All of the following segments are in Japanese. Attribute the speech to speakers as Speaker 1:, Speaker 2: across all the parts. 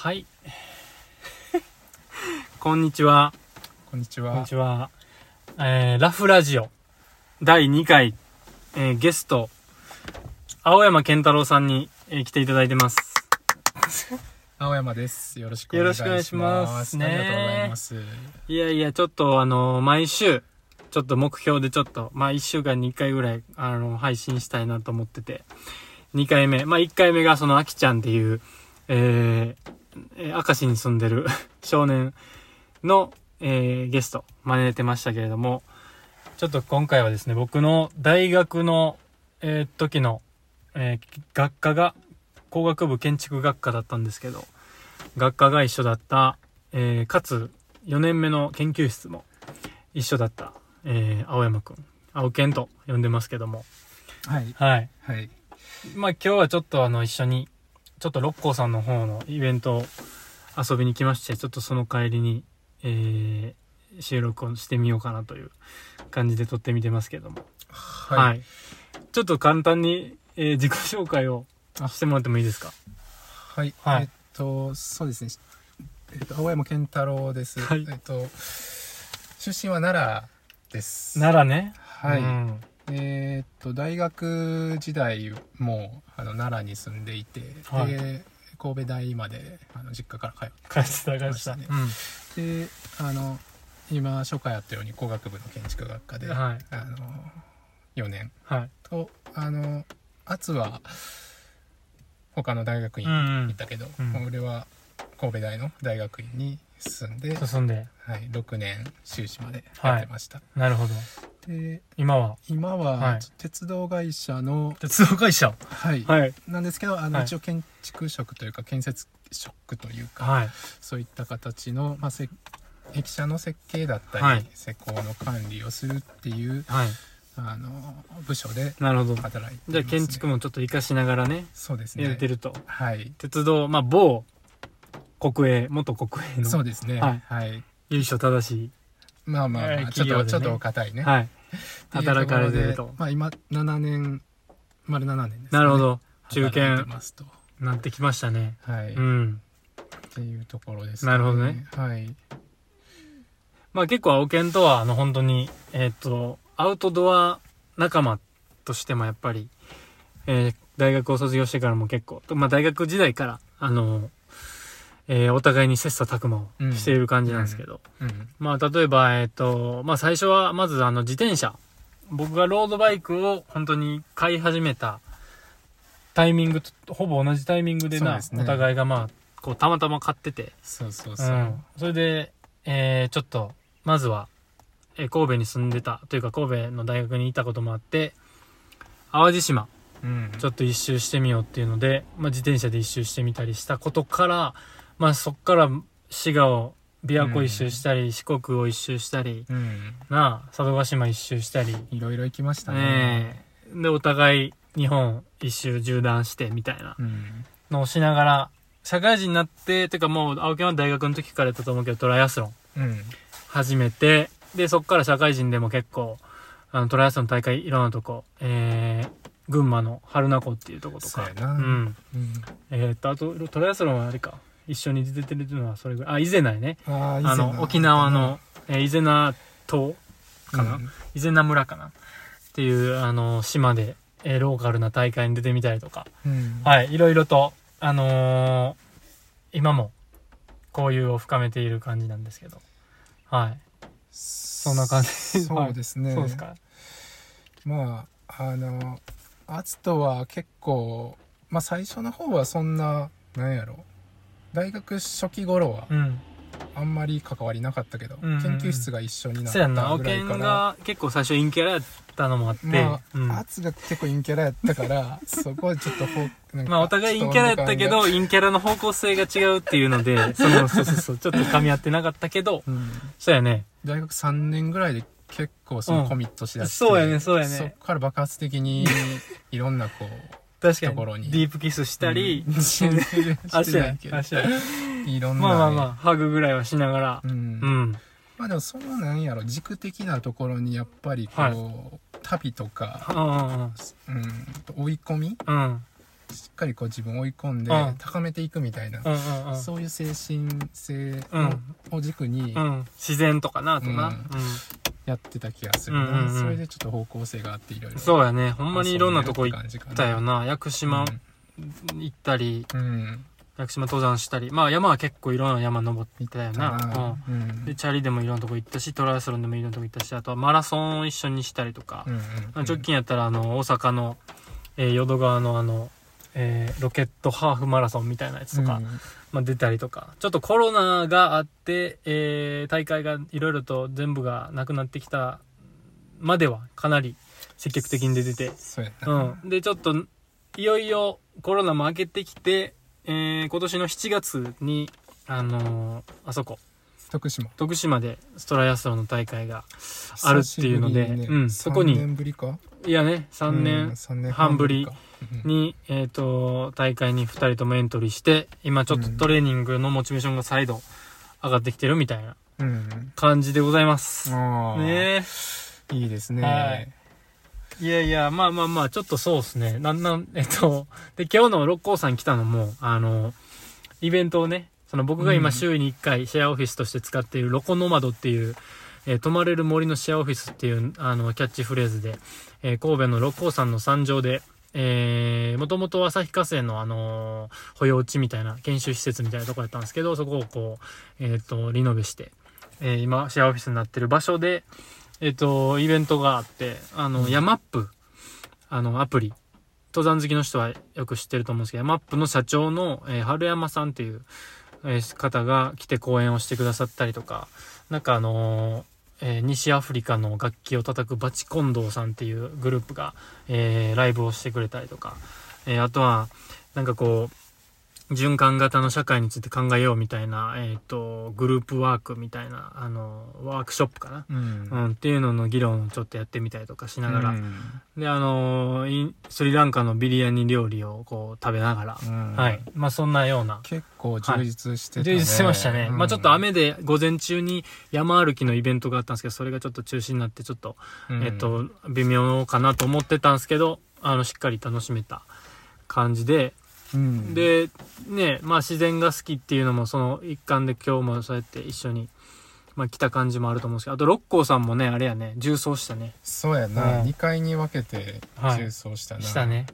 Speaker 1: はい。こんにちは。
Speaker 2: こんにち
Speaker 1: こんに
Speaker 2: は。
Speaker 1: ちは。えー、ラフラジオ第2回、えー、ゲスト、青山健太郎さんに、えー来ていただいてます。
Speaker 2: 青山です。よろしくお願いします。
Speaker 1: よろしくお願いしますね
Speaker 2: ありがとうございます。
Speaker 1: いやいや、ちょっとあのー毎週、ちょっと目標でちょっと、まあ1週間に1回ぐらい、あの配信したいなと思ってて、2回目、まあ1回目がその、あきちゃんっていう、えーえー、明石に住んでる 少年の、えーゲスト、招いてましたけれども、ちょっと今回はですね、僕の大学の、えー時の、えー学科が、工学部建築学科だったんですけど、学科が一緒だった、えーかつ4年目の研究室も一緒だった、えー青山くん、青健と呼んでますけども、
Speaker 2: はい。
Speaker 1: はい。
Speaker 2: はい。
Speaker 1: まあ今日はちょっとあの一緒に、ちょっと六甲さんの方のイベントを遊びに来まして、ちょっとその帰りに、えー収録をしてみようかなという感じで撮ってみてますけども。はい。
Speaker 2: はい。
Speaker 1: ちょっと簡単に、えー自己紹介をしてもらってもいいですか？
Speaker 2: はい。
Speaker 1: はい
Speaker 2: えっと、そうですね。えっと、青山健太郎です。
Speaker 1: はい
Speaker 2: えっと、出身は奈良です。
Speaker 1: 奈良ね。
Speaker 2: はい。
Speaker 1: うん
Speaker 2: えーっと、大学時代も、あの、奈良に住んでいて、
Speaker 1: はい
Speaker 2: で、神戸大まで、あの、実家から通って。ました
Speaker 1: うん。
Speaker 2: であの今初回やったように工学部の建築学科で、
Speaker 1: はい
Speaker 2: あの4年
Speaker 1: はい。
Speaker 2: とあの圧は他の大学院
Speaker 1: うんうん
Speaker 2: 行ったけど、
Speaker 1: うん
Speaker 2: 俺は神戸大の大学院に進んで、
Speaker 1: 進んで。
Speaker 2: はい、6年修士までやってました、
Speaker 1: なるほど。
Speaker 2: で
Speaker 1: 今は？
Speaker 2: 今は、
Speaker 1: はい
Speaker 2: 鉄道会社の、
Speaker 1: 鉄道会社？
Speaker 2: はい
Speaker 1: はい。
Speaker 2: なんですけどあの、
Speaker 1: はい
Speaker 2: 一応建築職というか建設職というか、
Speaker 1: はい。
Speaker 2: そういった形の、まあ、せ駅舎の設計だったり、
Speaker 1: はい
Speaker 2: 施工の管理をするっていう
Speaker 1: はい。
Speaker 2: あの部署で
Speaker 1: なるほど。
Speaker 2: 働いてます、
Speaker 1: じゃあ建築もちょっと活かしながらね、
Speaker 2: そうですね
Speaker 1: やれてると。
Speaker 2: はい
Speaker 1: 鉄道、まあ、某国営、元国営の。
Speaker 2: そうですね。
Speaker 1: はい。
Speaker 2: はい、
Speaker 1: 由緒正し
Speaker 2: まあまあ、ま
Speaker 1: えー
Speaker 2: あ、ちょっとちょっとお堅い
Speaker 1: い、
Speaker 2: ね、
Speaker 1: はい。働かれてると。
Speaker 2: まあ今7年丸7年です、ね、
Speaker 1: なるほど。中堅。なってきましたね。
Speaker 2: はい、っ
Speaker 1: うん。
Speaker 2: ていうところです、
Speaker 1: なるほどね。
Speaker 2: はい。
Speaker 1: まあ結構青犬とは、あの本当に、えーっと、アウトドア仲間としてもやっぱり、えー大学を卒業してからも結構、まあ大学時代から、あの、えーお互いに切磋琢磨をしている感じなんですけど、
Speaker 2: うん。
Speaker 1: まあ例えば、えーっと、まあ最初はまずあの自転車。僕がロードバイクを本当に買い始めたタイミングと、ほぼ同じタイミングでな、
Speaker 2: ね。
Speaker 1: お互いがまあ、こうたまたま買ってて、
Speaker 2: そうそうそう、
Speaker 1: うん、それで、えーちょっとまずは、えー神戸に住んでたというか神戸の大学にいたこともあって淡路島
Speaker 2: うん。
Speaker 1: ちょっと一周してみようっていうので、まあ、自転車で一周してみたりしたことから、まあ、そっから滋賀を琵琶湖一周したり、四国を一周したり
Speaker 2: うん。
Speaker 1: なあ佐渡島一周したり。
Speaker 2: いろいろ行きましたね。
Speaker 1: ねえ。でお互い日本一周縦断してみたいな。
Speaker 2: うん。
Speaker 1: のをしながら社会人になっててかもう青木は大学の時からやったと思うけどトライアスロン
Speaker 2: うん。
Speaker 1: 始めて、で、そっから社会人でも結構、あの、トライアスロン大会いろんなとこ、えー、群馬の春名湖っていうとことか。
Speaker 2: そうや、な。
Speaker 1: うん。
Speaker 2: うん。
Speaker 1: えー、っと、あと、トライアスロンはあれか、一緒に出てるのはそれぐらい、あ、伊勢内ね。
Speaker 2: あ
Speaker 1: あの、沖縄の、えー、伊勢名島かな、
Speaker 2: うん。
Speaker 1: 伊勢名村かな？っていう、あの、島で、えーローカルな大会に出てみたりとか、
Speaker 2: うん。
Speaker 1: はい、いろいろと、あのー今も、交友を深めている感じなんですけど、はい。
Speaker 2: そ
Speaker 1: んな感じ。
Speaker 2: そうですね、
Speaker 1: そうですか？
Speaker 2: まああのアツとは結構まあ最初の方はそんななんやろ？大学初期頃は
Speaker 1: うん。
Speaker 2: あんまり関わりなかったけど、
Speaker 1: うんうんうん。
Speaker 2: 研究室が一緒になった
Speaker 1: そうやんな。青
Speaker 2: ぐらいから
Speaker 1: 犬が結構最初陰キャラやったのもあって、
Speaker 2: ま
Speaker 1: うん。
Speaker 2: あ、アツが結構陰キャラやったから そこはちょっとほなんか
Speaker 1: まあお互い陰キャラやったけど、
Speaker 2: ちょっと
Speaker 1: 陰キャラの方向性が違うっていうので、その、そうそうそう、ちょっと噛み合ってなかったけど、
Speaker 2: うん。
Speaker 1: そうやね。
Speaker 2: 大学3年ぐらいで結構そのコミットしだして、
Speaker 1: そうやねそうやね。
Speaker 2: そっから爆発的にいろんなこう
Speaker 1: 確かに。
Speaker 2: ところに
Speaker 1: ディープキスしたり、
Speaker 2: うん
Speaker 1: ない
Speaker 2: けど
Speaker 1: い
Speaker 2: いろんな、
Speaker 1: まあまあまあ、ハグぐらいはしながら
Speaker 2: う、ん
Speaker 1: うん。
Speaker 2: まあでもそのなんやろ軸的なところにやっぱりこう、
Speaker 1: はい
Speaker 2: 旅とか、
Speaker 1: うん
Speaker 2: 追い込み？
Speaker 1: うん。うん。
Speaker 2: しっかりこう自分を追い込んで
Speaker 1: うん
Speaker 2: 高めていくみたいな、
Speaker 1: うんうんうん。
Speaker 2: そういう精神性
Speaker 1: うん
Speaker 2: を軸に
Speaker 1: うん。自然とかな、あとな。
Speaker 2: う
Speaker 1: うんん。
Speaker 2: やってた気がするな、
Speaker 1: うんうんうん
Speaker 2: それでちょっと方向性があっていろいろ
Speaker 1: そうやね。ほんまにいろんなとこ行ったよな。屋久島行ったり、
Speaker 2: うん
Speaker 1: 屋久島登山したり。まあ山は結構いろんな山登ったよ
Speaker 2: だな
Speaker 1: な。
Speaker 2: う
Speaker 1: うんん。で、チャリでもいろんなとこ行ったし、トライアスロンでもいろんなとこ行ったし、あとはマラソンを一緒にしたりとか
Speaker 2: う。んうん
Speaker 1: まあ直近やったら、あの、大阪の、えー淀川のあの、えーロケットハーフマラソンみたいなやつとか、
Speaker 2: うん
Speaker 1: まあ、出たりとか、ちょっとコロナがあって、えー大会がいろいろと全部がなくなってきたまではかなり積極的に出てて、
Speaker 2: そう
Speaker 1: ん。で、ちょっと、いよいよコロナも明けてきて、えー今年の7月に、あのーあそこ、
Speaker 2: 徳島。
Speaker 1: 徳島でストライアスロンの大会があるっていうので
Speaker 2: ね。
Speaker 1: うん。そこに。
Speaker 2: 3年ぶりか？
Speaker 1: いやね、3
Speaker 2: うん
Speaker 1: 年半ぶり
Speaker 2: か
Speaker 1: に、えっ、と、大会に2人ともエントリーして、今ちょっとトレーニングのモチベーションが再度上がってきてるみたいな感じでございます。ね。
Speaker 2: いいですね、
Speaker 1: はい。いやいや、まあまあまあ、ちょっとそうですね。なんなん、えっと、で、今日の六甲山来たのも、あの、イベントをね、その僕が今
Speaker 2: うん。
Speaker 1: 週に1回シェアオフィスとして使っているロコノマドっていう、えー泊まれる森のシェアオフィスっていう、あの、キャッチフレーズで、えー神戸の六甲山の山上で、えー、もともと旭化成のあのー保養地みたいな研修施設みたいなとこやったんですけど、そこをこう、えっ、と、リノベして、えー今、シェアオフィスになってる場所で、えっ、と、イベントがあって、あの、ヤマップ、あの、アプリ、登山好きの人はよく知ってると思うんですけど、ヤマップの社長の、えー春山さんっていう、えー方が来て講演をしてくださったりとか、なんかあのーえー西アフリカの楽器を叩くバチコンドーさんっていうグループが、えーライブをしてくれたりとか、えーあとは、なんかこう、循環型の社会について考えようみたいな、えっ、と、グループワークみたいな、あの、ワークショップかな。
Speaker 2: うん。
Speaker 1: うん、っていうのの議論をちょっとやってみたりとかしながら、
Speaker 2: うん。
Speaker 1: で、あのスリランカのビリヤニ料理をこう食べながら、
Speaker 2: うん。
Speaker 1: はい。まあそんなような。
Speaker 2: 結構充実してた、ね。
Speaker 1: 充実してましたね。
Speaker 2: うん。
Speaker 1: まあちょっと雨で午前中に山歩きのイベントがあったんですけど、それがちょっと中止になって、ちょっと、
Speaker 2: うん。
Speaker 1: えっと、微妙かなと思ってたんですけど、あの、しっかり楽しめた感じで、
Speaker 2: うん。
Speaker 1: で、ね、まあ自然が好きっていうのもその一環で今日もそうやって一緒に、まあ来た感じもあると思うんですけど、あと六甲さんもね、あれやね、重装したね。
Speaker 2: そうやな、
Speaker 1: うん
Speaker 2: 2回に分けて
Speaker 1: はい。
Speaker 2: 重装したな、
Speaker 1: したね。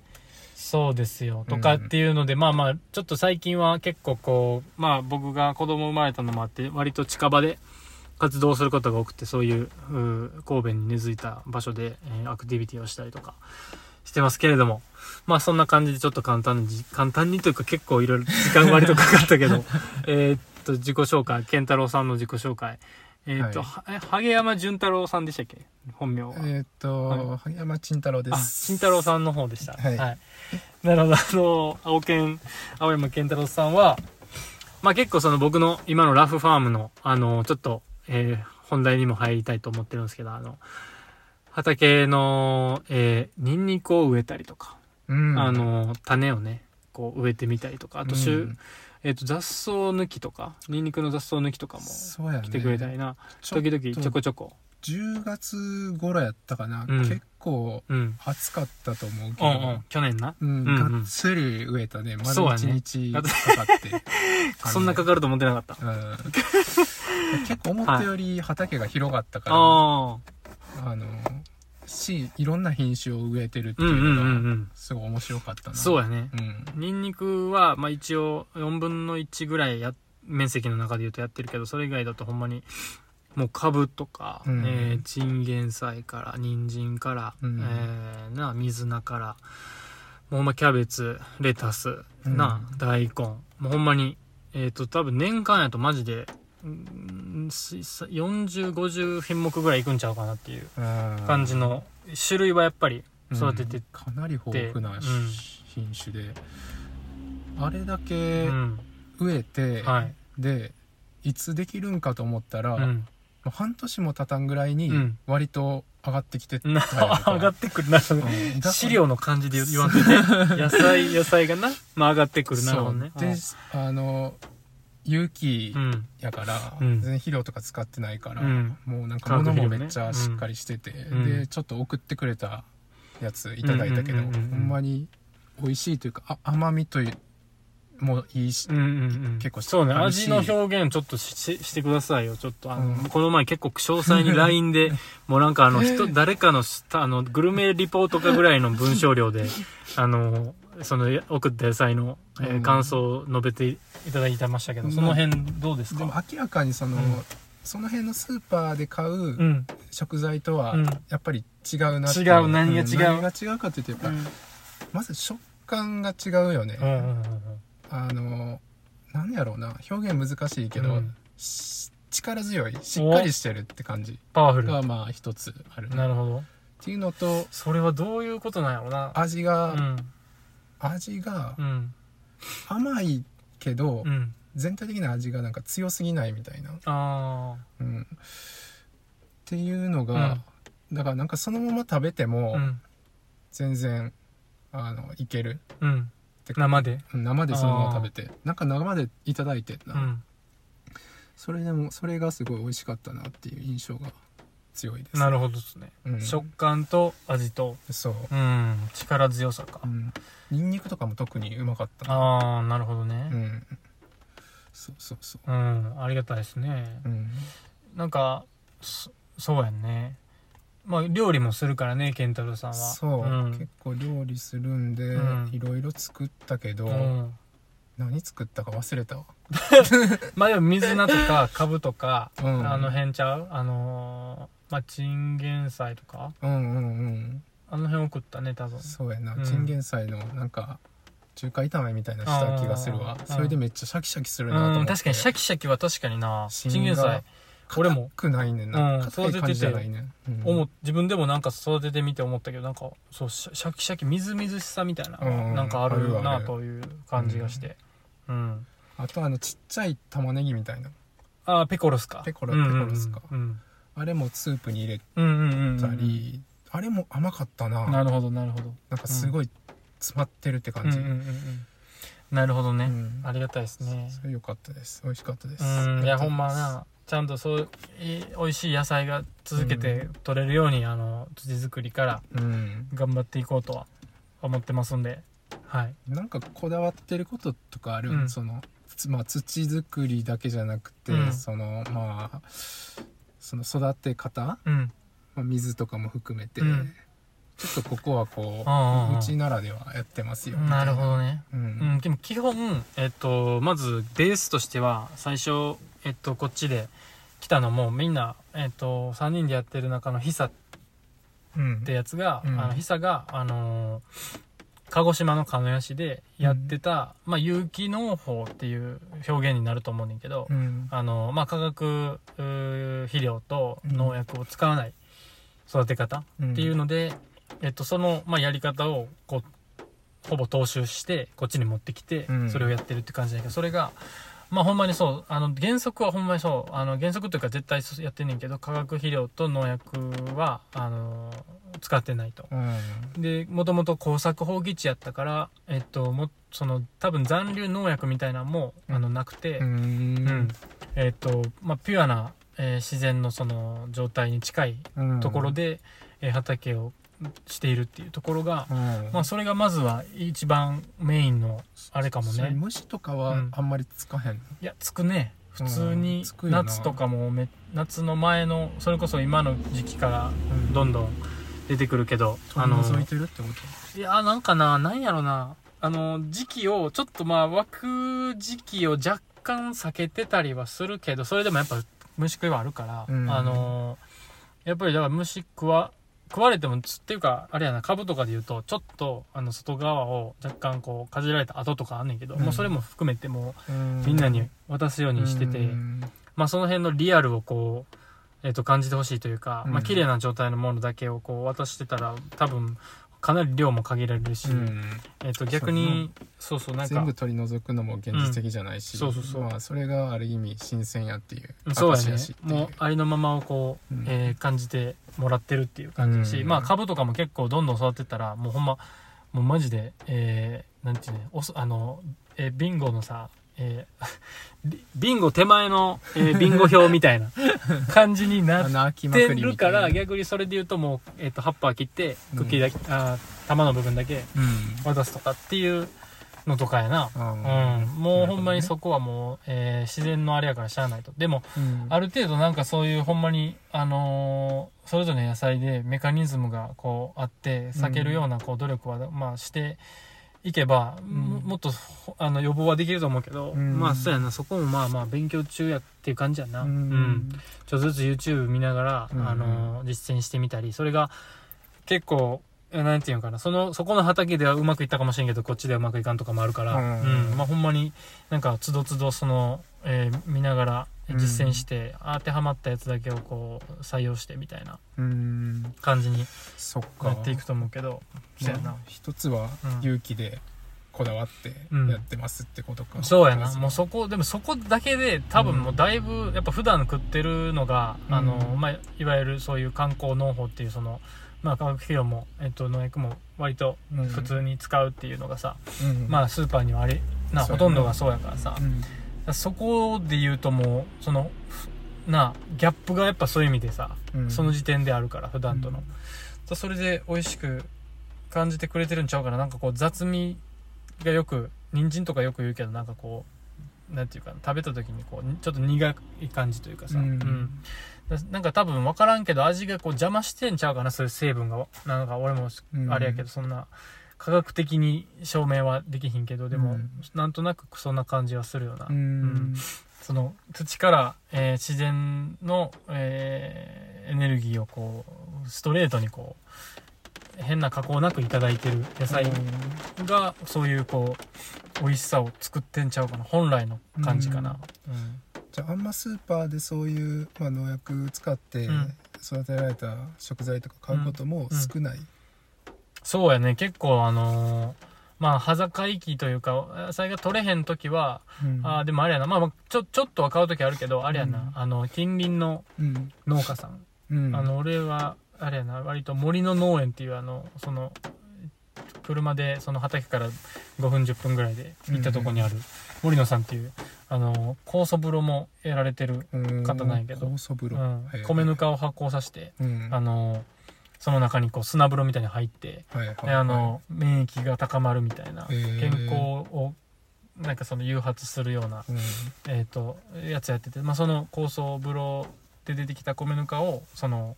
Speaker 1: そうですよ。と
Speaker 2: うん。
Speaker 1: かっていうので、まあまあ、ちょっと最近は結構こう、まあ僕が子供生まれたのもあって、割と近場で活動することが多くて、そういう、神戸に根付いた場所で、えーアクティビティをしたりとかしてますけれども、まあそんな感じでちょっと簡単にじ、簡単にというか結構いろいろ時間割とかかったけど、えーっと、自己紹介、健太郎さんの自己紹介。えーっと、
Speaker 2: はい。
Speaker 1: 萩山淳太郎さんでしたっけ？本名は。
Speaker 2: えーっと、
Speaker 1: は
Speaker 2: 萩山慎太郎で
Speaker 1: あ、
Speaker 2: す
Speaker 1: 慎太郎さんの方でした。
Speaker 2: はい。
Speaker 1: なるほど、あの、青健、青山健太郎さんは、まあ結構その僕の今のラフファームの、あの、ちょっと、えー本題にも入りたいと思ってるんですけど、あの、畑の、えーニンニクを植えたりとか、
Speaker 2: うん
Speaker 1: あの、種をね、こう植えてみたりとか、あと、しゅ
Speaker 2: うん
Speaker 1: えっ、と、雑草抜きとか、ニンニクの雑草抜きとかも来てくれたりな、
Speaker 2: ちょっと
Speaker 1: 時々ちょこちょこ。
Speaker 2: 10月頃やったかな、
Speaker 1: うん
Speaker 2: 結構
Speaker 1: うん。
Speaker 2: 暑かったと思うけど、
Speaker 1: うんうん。去年な？
Speaker 2: うんがっつり植えたね。まだ
Speaker 1: そうやね
Speaker 2: 1日かかって。
Speaker 1: そんなかかると思ってなかった。
Speaker 2: うん結構思ったより畑が広がったから。
Speaker 1: あ
Speaker 2: の、し、いろんな品種を植えてるって
Speaker 1: うんうんうんう
Speaker 2: いうのが、
Speaker 1: ん。
Speaker 2: すごい面白かったな。
Speaker 1: そうやね。
Speaker 2: うん。
Speaker 1: ニンニクは、まあ一応4分の1ぐらいや、面積の中で言うとやってるけど、それ以外だとほんまに、もう株とか、
Speaker 2: うん
Speaker 1: えーチンゲン菜から、人参から、
Speaker 2: うん
Speaker 1: えーな、水菜から、もうほんまキャベツ、レタス、
Speaker 2: うん
Speaker 1: な、大根、もうほんまに、えっ、と、多分年間やとマジで、40、50品目ぐらいいくんちゃうかなっていう感じの、種類はやっぱり育てて
Speaker 2: うんかなり豊富な品種で、あれだけ
Speaker 1: うん。
Speaker 2: 植えて、
Speaker 1: はい。
Speaker 2: でいつできるんかと思ったら、
Speaker 1: うん。
Speaker 2: 半年も経たんぐらいに割と上がってきてた
Speaker 1: な
Speaker 2: やん
Speaker 1: 上がってくるな
Speaker 2: うん
Speaker 1: 資料の感じで言わんといて野菜野菜がな、まあ、上がってくるなるほどね
Speaker 2: あの有機
Speaker 1: うん。
Speaker 2: やから、
Speaker 1: うん。
Speaker 2: 全然肥料とか使ってないから、
Speaker 1: うん。
Speaker 2: もうなんか物もめっちゃしっかりしてて、
Speaker 1: ん。
Speaker 2: でちょっと送ってくれたやついただいたけど、ほんまに美味しいというかあ甘みというもいいし、
Speaker 1: うんうんうん。
Speaker 2: 結構
Speaker 1: そうね、味の表現ちょっとしししてくださいよ。ちょっと、あの、
Speaker 2: うん。
Speaker 1: この前結構詳細に LINE で、もうなんかあの、人、誰かのした、あの、グルメリポートかぐらいの文章量で、あの、その、送った野菜の、え感想を述べていただいてましたけど、
Speaker 2: うん。
Speaker 1: その辺どうです
Speaker 2: でも
Speaker 1: か
Speaker 2: 明らかにその、
Speaker 1: うん。
Speaker 2: その辺のスーパーで買
Speaker 1: う。
Speaker 2: うん。食材とは
Speaker 1: うん。
Speaker 2: やっぱり違うなってい
Speaker 1: 違う何が違う？
Speaker 2: 何が違うかというとやっぱ、
Speaker 1: うん。
Speaker 2: まず食感が違うよね、
Speaker 1: うんうんうん
Speaker 2: あの何やろうな。表現難しいけど、力強い。しっかりしてるって感じ。
Speaker 1: パワフル。
Speaker 2: がまあ一つある
Speaker 1: なるほど。
Speaker 2: っていうのと
Speaker 1: それはどういうことなんやろうな。う
Speaker 2: 味が、
Speaker 1: ん。
Speaker 2: 味が
Speaker 1: うん。
Speaker 2: 甘いけど、
Speaker 1: うん。
Speaker 2: 全体的な味がなんか強すぎないみたいな、
Speaker 1: あ
Speaker 2: うん、っていうのが、だからなんかそのまま食べて
Speaker 1: あ。
Speaker 2: も
Speaker 1: うん。
Speaker 2: 全然、あのいける
Speaker 1: うん。生で？
Speaker 2: うん生でそのまま食べてなんか生でいただいてな、
Speaker 1: うん。
Speaker 2: それでもそれがすごい美味しかったなっていう印象が強いです。
Speaker 1: なるほどですね。
Speaker 2: うん。
Speaker 1: 食感と味と、
Speaker 2: そう、
Speaker 1: うん、力強さか。
Speaker 2: う。ん、ニンニクとかも特にうまかったな
Speaker 1: ああ、なるほど
Speaker 2: う
Speaker 1: ね。
Speaker 2: ん。そうそうそ
Speaker 1: う。ん、ありがたいですね。
Speaker 2: ううん。
Speaker 1: なんか、そそうやんね。まあ、料理もするからね、健太郎さんは。
Speaker 2: そう、
Speaker 1: ん。
Speaker 2: 結構料理するんで、
Speaker 1: うん。
Speaker 2: いろいろ作ったけど、
Speaker 1: うん。
Speaker 2: 何作ったか忘れたわ。
Speaker 1: まあでも水菜とか、カブとか、
Speaker 2: うん。
Speaker 1: あの辺ちゃう？あのー、まあ、チンゲン菜とか？
Speaker 2: うんうんうん。
Speaker 1: あの辺を食ったね、多分。
Speaker 2: そうやな、
Speaker 1: うん。
Speaker 2: チンゲン菜のなんか中華炒めみたいなした気がするわ。
Speaker 1: あー
Speaker 2: それでめっちゃシャキシャキするなと思って、
Speaker 1: うん、確かにシャキシャキは確かにな。チンゲン菜。俺も。
Speaker 2: 硬くないねん
Speaker 1: う
Speaker 2: なん。硬い感じじゃないねん、うん。
Speaker 1: 思っ自分でもなんか育ててみて思ったけどなんかそうシャシャキシャキみずみずしさみたいな、
Speaker 2: うん
Speaker 1: なんかある
Speaker 2: あるある。
Speaker 1: なという感じがして。うん、
Speaker 2: あとあのちっちゃい玉ねぎみたいな。
Speaker 1: ああペコロスか。
Speaker 2: ペコロ
Speaker 1: うんうんうん
Speaker 2: ペコロスか
Speaker 1: うん
Speaker 2: あれもスープに入れ
Speaker 1: うん
Speaker 2: たり、あれも甘かったな。
Speaker 1: なるほどなるほど。
Speaker 2: なんかすごい詰まってるって感じ、
Speaker 1: うんうんうんうん。なるほどね、
Speaker 2: うん。
Speaker 1: ありがたいですね。
Speaker 2: それ良かったです。美味しかったです。
Speaker 1: うん。いやほんまなちゃんとそう美味しい野菜が続けて取れるように、あの土作りから
Speaker 2: うん。
Speaker 1: 頑張っていこうとは思ってますんで。はい。
Speaker 2: なんかこだわってることとかある、
Speaker 1: うん。
Speaker 2: そのつまあ土作りだけじゃなくて、
Speaker 1: うん。
Speaker 2: そのまあその育て方、
Speaker 1: うん。
Speaker 2: まあ、水とかも含めて、
Speaker 1: うん。
Speaker 2: ちょっとここはこううちならではやってますよ。
Speaker 1: なるほ
Speaker 2: ど、
Speaker 1: どね。
Speaker 2: うん。
Speaker 1: うん、でも基本、えっと、まずベースとしては最初、えっと、こっちで来たのもみんな、えっと、3人でやってる中のヒサっ
Speaker 2: うん。
Speaker 1: てやつが、
Speaker 2: うん。
Speaker 1: あのヒサが、あのー鹿児島の鹿屋市でやってた、まあ、有機農法っていう表現になると思うねんけど、
Speaker 2: うん。
Speaker 1: あのまあ、化学肥料と農薬を使わない育て方っていうので、えっと、その、まあ、やり方をこうほぼ踏襲してこっちに持ってきて
Speaker 2: うん。
Speaker 1: それをやってるって感じだけどそれがまあほんまにそう。あの原則はほんまにそう。あの原則というか絶対やってんねんけど化学肥料と農薬はあの使ってないと。
Speaker 2: うん。
Speaker 1: でもともと耕作放棄地やったからえっともその多分残留農薬みたいなのもあのなくて、
Speaker 2: うん。
Speaker 1: うん。えっ、と、まあ、ピュアな、えー自然のその状態に近い
Speaker 2: うん。
Speaker 1: ところで、えー畑をしているっていうところが、
Speaker 2: うん。
Speaker 1: まあ、それがまずは一番メインのあれかもね。
Speaker 2: 虫とかは
Speaker 1: うん。
Speaker 2: あんまりつかへん、
Speaker 1: いやつくね。普通
Speaker 2: うん
Speaker 1: に夏とかもめ夏の前のそれこそ今の時期からどんどん出てくるけど、あの
Speaker 2: 取り除いてるってこと？
Speaker 1: いやなんかななんやろな。あの時期をちょっとまあ湧く時期を若干避けてたりはするけどそれでもやっぱ虫食いはあるから、
Speaker 2: うん。
Speaker 1: あのやっぱりだから虫食わ食われてもつっていうかあれやな株とかで言うとちょっとあの外側を若干こうかじられた跡とかあんねんけど、
Speaker 2: うん。
Speaker 1: もうそれも含めても
Speaker 2: う
Speaker 1: うみんなに渡すようにしてて、
Speaker 2: うん。
Speaker 1: まあその辺のリアルをこう、えっと感じてほしいというか、
Speaker 2: うん。
Speaker 1: まあ綺麗な状態のものだけをこう渡してたら多分かなり量も限られるし、
Speaker 2: うん。
Speaker 1: えっと逆にそうそうなんか
Speaker 2: 全部取り除くのも現実的じゃないし、
Speaker 1: うん。そうそうそう。
Speaker 2: まあ、それがある意味新鮮やっていう
Speaker 1: そうやね。もうありのままをこう、
Speaker 2: うん。
Speaker 1: えー感じてもらってるっていう感じだし、
Speaker 2: うん。
Speaker 1: まあ株とかも結構どんどん育ってったらもうほんまもうマジでえー、なんていうねおそあの、えービンゴのさえービ ビンゴ手前の、えービンゴ表みたいな 感じになってるから逆にそれで言うともう、えー、と葉っぱ切って茎だけ、あー玉の部分だけ
Speaker 2: うん
Speaker 1: 渡すとかっていうのとかやな。
Speaker 2: あ
Speaker 1: う
Speaker 2: ー
Speaker 1: ん。もうほんまにそこはもう、えー自然のあれやからしゃあないと。でも、
Speaker 2: ほどね
Speaker 1: ある程度なんかそういうほんまに、あのーそれぞれの野菜でメカニズムがこうあって、避けるようなこう努力は、まあしていけば、ももっとほあの予防はできると思うけど、
Speaker 2: うん。
Speaker 1: まあそうやな、そこもまあまあ勉強中やっていう感じやな。
Speaker 2: う
Speaker 1: うん。ん。ちょっとずつ YouTube 見ながら、
Speaker 2: うん。
Speaker 1: あのー実践してみたり、それが結構、えなんていうのかな、その、そこの畑ではうまくいったかもしれんけど、こっちではうまくいかんとかもあるから、
Speaker 2: う
Speaker 1: うんん、まあほんまになんか、つどつどその、えー見ながら実践して、当てはまったやつだけをこう、採用してみたいな
Speaker 2: うん。
Speaker 1: 感じに
Speaker 2: そっか。
Speaker 1: なっていくと思うけど。
Speaker 2: 一つは
Speaker 1: うん。
Speaker 2: 勇気でこだわって
Speaker 1: うん。
Speaker 2: やってますってことか、
Speaker 1: そうやな。もうそこ、でもそこだけで多分もうだいぶ、やっぱ普段食ってるのが、
Speaker 2: うん。
Speaker 1: あの、まあ、いわゆるそういう観光農法っていうその、まあ、化学肥料も、えっと、農薬も割と
Speaker 2: うん。
Speaker 1: 普通に使うっていうのがさ、
Speaker 2: うん。
Speaker 1: まあ、スーパーにはあれ、な、ほとんどがそうやからさ、
Speaker 2: うん
Speaker 1: そこで言うともう、その、ふな、ギャップがやっぱそういう意味でさ、
Speaker 2: うん。
Speaker 1: その時点であるから、普段との。
Speaker 2: うん。
Speaker 1: それで美味しく感じてくれてるんちゃうかな。なんかこう雑味がよく人参とかよく言うけどなんかこうなんていうかな食べた時にこうちょっと苦い感じというかさ、
Speaker 2: うん。
Speaker 1: うん。だなんか多分分からんけど味がこう邪魔してんちゃうかなそういう成分が。なんか俺も
Speaker 2: うん。
Speaker 1: あれやけどそんな科学的に証明はできひんけどでも、
Speaker 2: うん。
Speaker 1: なんとなくそんな感じはするよな、
Speaker 2: うん。
Speaker 1: うん。その土から、えー自然の、えーエネルギーをこうストレートにこう変な加工なくいただいてる野菜がそういうこう美味しさを作ってんちゃうかな。本来の感じかな、うん。
Speaker 2: じゃああんまスーパーでそういう、まあ、農薬使って
Speaker 1: うん。
Speaker 2: 育てられた食材とか買うことも少ない、
Speaker 1: そうやね。結構あのーまあ端境期というか野菜が取れへん時は、
Speaker 2: うん。
Speaker 1: あーでもあれやな。まあまあちょちょっとは買う時あるけどあれやな、
Speaker 2: うん。
Speaker 1: あの近隣の
Speaker 2: うん。
Speaker 1: 農家さん。
Speaker 2: うん。
Speaker 1: あの俺はあれやな。割と森の農園っていうあのその車でその畑から5分10分ぐらいで行ったとこにある森野さんっていうあの酵素風呂もやられてる、
Speaker 2: うん
Speaker 1: 方なんやけど。
Speaker 2: 酵素風呂、
Speaker 1: うん。米ぬかを発酵させて
Speaker 2: うん。
Speaker 1: あのその中にこう砂風呂みたいに入って
Speaker 2: はいはい
Speaker 1: であの免疫が高まるみたいな
Speaker 2: へえ
Speaker 1: 健康をなんかその誘発するような
Speaker 2: うん。
Speaker 1: えー、とやつやってて、まあ、その酵素風呂で出てきた米ぬかをその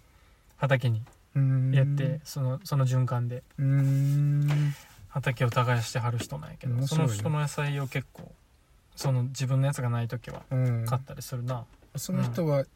Speaker 1: 畑に
Speaker 2: うん。
Speaker 1: やって、そのその循環で
Speaker 2: うん。
Speaker 1: 畑を耕してはる人なんやけど、その人の野菜を結構その自分のやつがない時は
Speaker 2: うん。
Speaker 1: 買ったりするな、
Speaker 2: その人は、い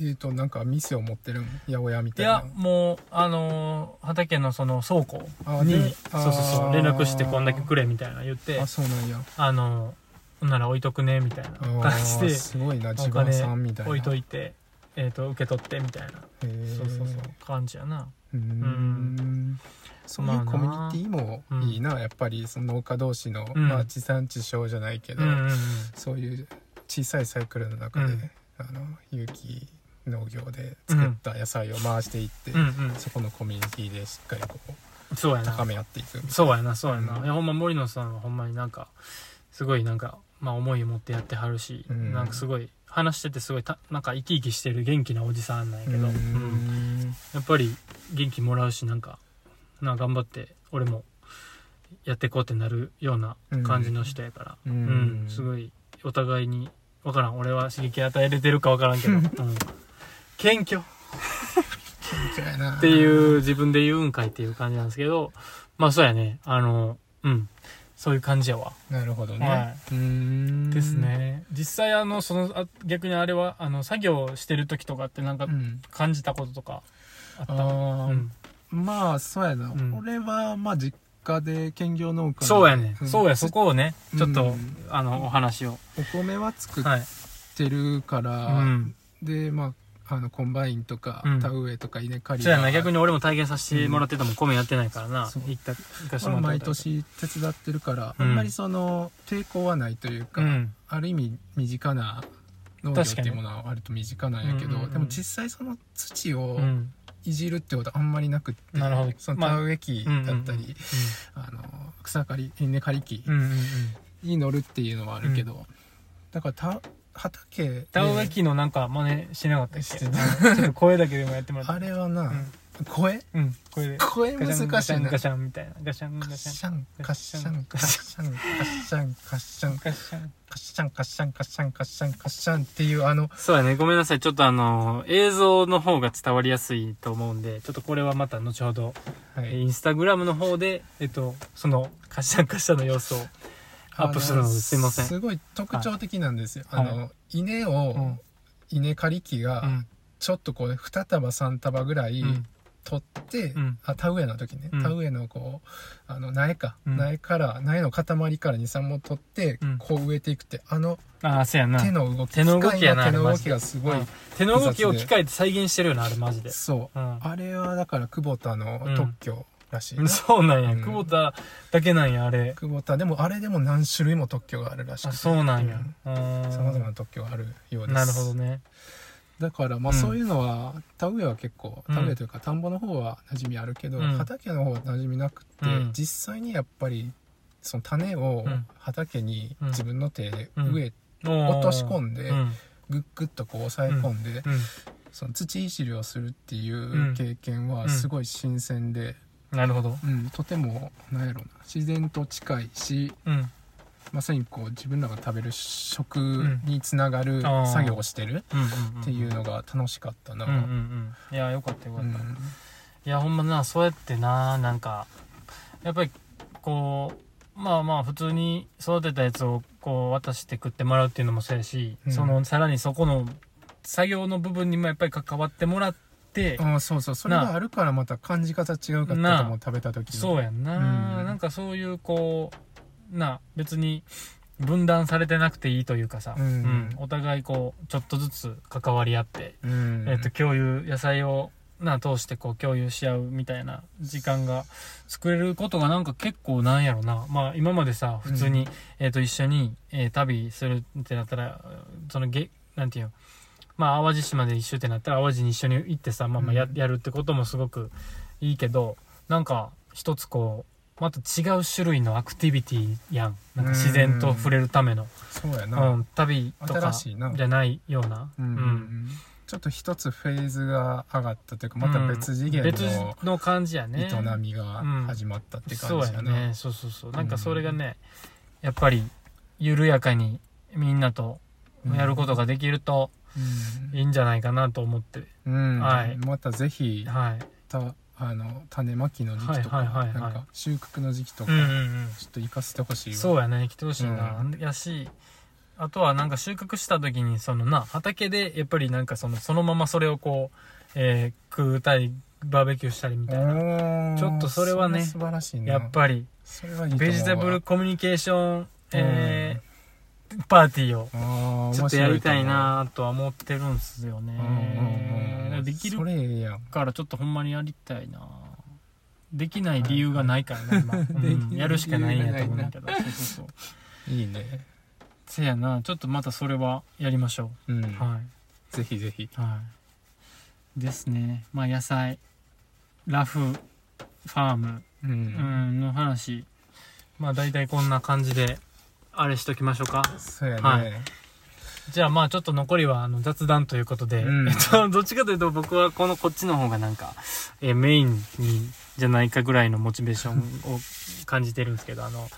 Speaker 2: えー、となんか店を持ってるん？八百屋み
Speaker 1: い
Speaker 2: たいな。
Speaker 1: やもうあのー畑のその倉庫にそうそうそう連絡してこんだけくれみたいな言って
Speaker 2: あそうなんや。
Speaker 1: あのーほんなら置いとくねみたいな
Speaker 2: あー
Speaker 1: 感じ
Speaker 2: すごいな
Speaker 1: お
Speaker 2: 地場
Speaker 1: 金
Speaker 2: 産みたいな。
Speaker 1: で置いといて、えー、と受け取ってみたいな。
Speaker 2: へー。
Speaker 1: そうそうそう感じやな。
Speaker 2: うーん。そういうコミュニティもいいな、やっぱりその農家同士の、
Speaker 1: うん。
Speaker 2: まあ地産地消じゃないけど、
Speaker 1: うんうんうん。
Speaker 2: そういう小さいサイクルの中で、
Speaker 1: うん
Speaker 2: あの有機農業で作った野菜を回していって、
Speaker 1: うんうん。
Speaker 2: そこのコミュニティでしっかりこう
Speaker 1: そうやな。
Speaker 2: 高め合っていく
Speaker 1: そうやなそうやな、
Speaker 2: うん。
Speaker 1: いやほんま森野さんはほんまになんかすごいなんかまあ思いを持ってやってはるし、
Speaker 2: うん。
Speaker 1: なんかすごい話しててすごいたなんか生き生きしてる元気なおじさんなんやけど、
Speaker 2: う
Speaker 1: ん。
Speaker 2: ん。
Speaker 1: やっぱり元気もらうしなんかな頑張って俺もやっていこうってなるような感じの人やから
Speaker 2: う
Speaker 1: うんん、すごいお互いに分からん。俺は刺激与えれてるか分からんけど、うん、謙虚。
Speaker 2: そうやな。
Speaker 1: っていう自分で言うんかいっていう感じなんですけど。まあそうやね。あのうん。そういう感じやわ。
Speaker 2: なるほどね、
Speaker 1: は
Speaker 2: うーん。
Speaker 1: ですね。実際あのそのあ逆にあれはあの作業してる時とかってなんか
Speaker 2: うん。
Speaker 1: 感じたこととかあったうん。
Speaker 2: まあそうやな、
Speaker 1: ん。
Speaker 2: 俺はまあ実家で兼業農家
Speaker 1: そうやね、
Speaker 2: ん。
Speaker 1: そうや。そこをねちょっと、
Speaker 2: うん
Speaker 1: あのお話を。
Speaker 2: お米は作っ
Speaker 1: はい。
Speaker 2: てるから、
Speaker 1: うん。
Speaker 2: でまああのコンバインとか、
Speaker 1: うん。
Speaker 2: 田植えとか稲刈り
Speaker 1: そうやな。逆に俺も体験させてもらってても米やってないからな、
Speaker 2: そう。
Speaker 1: 行った行かして
Speaker 2: まあ
Speaker 1: もらった
Speaker 2: 毎年手伝ってるから、
Speaker 1: うん。
Speaker 2: あんまりその抵抗はないというか、
Speaker 1: うん。
Speaker 2: ある意味身近な農業っていうものは割と身近なんやけど、
Speaker 1: うんうん。うん。
Speaker 2: でも実際その土を
Speaker 1: うん
Speaker 2: いじるってことはあんまりなくって、
Speaker 1: なるほど。
Speaker 2: その
Speaker 1: まあ
Speaker 2: 田植え機だったり、あの草刈り稲刈り機。
Speaker 1: うんうんうんうん。
Speaker 2: に乗るっていうのはあるけど、だからた畑で
Speaker 1: 田植え機のなんか真似しなかったっけ？
Speaker 2: して
Speaker 1: ちょっと声だけでもやってもらって。
Speaker 2: あれはな、
Speaker 1: うん
Speaker 2: 声？
Speaker 1: うんこれで
Speaker 2: 声
Speaker 1: ガシャン
Speaker 2: 難しいな
Speaker 1: ガシャンガシャンみたいなガシャンガシャン
Speaker 2: シャンカッシャンカッシャンカッシャンカッシャンカ
Speaker 1: ガシャン
Speaker 2: ッシャンカッシャンカッシャンカッシャンカッシャンっていうあの
Speaker 1: そうやねごめんなさいちょっとあの映像の方が伝わりやすいと思うんでちょっとこれはまた後ほど
Speaker 2: は
Speaker 1: えーインスタグラムの方で、えっと、その、カッシャンカッシャンの様子をアップするので、すいません。
Speaker 2: すごい特徴的なんですよ、
Speaker 1: はい
Speaker 2: あの稲
Speaker 1: う
Speaker 2: を
Speaker 1: ん。
Speaker 2: 稲刈り機が
Speaker 1: うん。
Speaker 2: ちょっとこう2束3束ぐらい
Speaker 1: うん。
Speaker 2: 取って、
Speaker 1: うん。
Speaker 2: あ田植えの時ね、
Speaker 1: うん。
Speaker 2: 田植えのこうあの苗か、
Speaker 1: うん。
Speaker 2: 苗から苗の塊から23本取って、
Speaker 1: うん。
Speaker 2: こう植えていくってあの
Speaker 1: ああ、そうやな。
Speaker 2: 手の動き
Speaker 1: 手の動きやな
Speaker 2: 手の動きがすごい、
Speaker 1: うん。手の動きを機械で再現してるよな、あれマジで。
Speaker 2: そう、
Speaker 1: うん。
Speaker 2: あれはだから久保田の特許らしいな、
Speaker 1: そうなんや。
Speaker 2: うん。
Speaker 1: 久保田だけなんや、あれ。
Speaker 2: 久保田でもあれでも何種類も特許があるらしく
Speaker 1: あ、
Speaker 2: て
Speaker 1: そうなんや。
Speaker 2: さ
Speaker 1: う
Speaker 2: まざま
Speaker 1: ん。
Speaker 2: な特許があるようです。
Speaker 1: なるほどね。
Speaker 2: だからまあ
Speaker 1: うん。
Speaker 2: そういうのは、田植えは結構
Speaker 1: うん。
Speaker 2: 田植えというか田んぼの方は馴染みあるけど、
Speaker 1: うん。
Speaker 2: 畑の方は馴染みなくて、
Speaker 1: うん。
Speaker 2: 実際にやっぱりその種を
Speaker 1: うん。
Speaker 2: 畑に
Speaker 1: うん。
Speaker 2: 自分の手で植え、
Speaker 1: 落
Speaker 2: 落とし込んで
Speaker 1: うん。
Speaker 2: グッグッとこう押さえ込んで、
Speaker 1: うん。
Speaker 2: その土いじりをするっていう経験はすごい新鮮で、
Speaker 1: なるほど。
Speaker 2: うんとてもなんやろうな自然と近いし
Speaker 1: うん。
Speaker 2: まさにこう自分らが食べる食につながる作業をしてる。っていうのが楽しかったな。
Speaker 1: うんうんうん。いや、よかったよかった。
Speaker 2: うん。
Speaker 1: いやほんまなそうやってななんかやっぱりこうまあまあ普通に育てたやつをこう渡して食ってもらうっていうのもそうやし、
Speaker 2: うん。
Speaker 1: そのさらにそこの作業の部分にもやっぱり関わってもらって
Speaker 2: ああそうそう。それがあるからまた感じ方違うかったと思う食べた時の。
Speaker 1: そうやんな、
Speaker 2: うん。
Speaker 1: なんかそういうこうな別に分断されてなくていいというかさ、
Speaker 2: うん
Speaker 1: お互いこうちょっとずつ関わり合って
Speaker 2: うん。
Speaker 1: えっと共有野菜をな通してこう共有し合うみたいな時間が作れることがなんか結構なんやろな。まあ今までさ普通に、
Speaker 2: うん。
Speaker 1: えっと一緒に、えー旅するってなったらそのげなんていうの。まあ淡路島で一緒ってなったら淡路に一緒に行ってさまあまあや,、
Speaker 2: うん。
Speaker 1: やるってこともすごくいいけどなんか一つこうまた違う種類のアクティビティやん。なんか自然と触れるための、
Speaker 2: そうや
Speaker 1: う
Speaker 2: な、
Speaker 1: ん、旅とかじゃないような、
Speaker 2: ちょっと一つフェーズが上がったというかまた別次元
Speaker 1: 別
Speaker 2: の
Speaker 1: の感じやね。
Speaker 2: 営みが始まったって
Speaker 1: そう
Speaker 2: 感じやな、
Speaker 1: やね。そうそうそう。なんかそれがね、やっぱり緩やかにみんなとやることができると
Speaker 2: うん。
Speaker 1: いいんじゃないかなと思って、
Speaker 2: うん。
Speaker 1: はい。
Speaker 2: またぜひ
Speaker 1: はい。
Speaker 2: たあの種まきの時期とか、
Speaker 1: はいはいはいはい。
Speaker 2: なんか収穫の時期とか、
Speaker 1: うんうんうん。
Speaker 2: ちょっと行かせてほしいわ。
Speaker 1: そうやね来てほしいな、
Speaker 2: うん。
Speaker 1: やしあとはなんか収穫した時にそのな畑でやっぱりなんかそのそのままそれをこう、えー食うたりバーベキューしたりみたいな。ちょっとそれはね
Speaker 2: 素晴らしいな。
Speaker 1: やっぱり
Speaker 2: それはいいと思うわ。
Speaker 1: ベジタブルコミュニケーション、えーパーティーを。ちょっとやりたいなとは思ってるんすよね。できるからちょっとほんまにやりたいな。できない理由がないからな今、うん やるしかないんやと思うんだけど。そうそうそう。
Speaker 2: いいね。
Speaker 1: せやな。ちょっとまたそれはやりましょ
Speaker 2: う。ん、
Speaker 1: う、はい。
Speaker 2: ぜひぜひ。
Speaker 1: はい。ですね。まあ野菜。ラフ。ファーム、
Speaker 2: うん、
Speaker 1: うん、の話。まあ大体こんな感じであれしときましょうか。
Speaker 2: そうやね、
Speaker 1: はい。じゃあまあちょっと残りはあの雑談ということで、
Speaker 2: うん。
Speaker 1: えっと、どっちかというと僕はこのこっちの方がなんか、えーメインにじゃないかぐらいのモチベーションを感じてるんですけど、あの、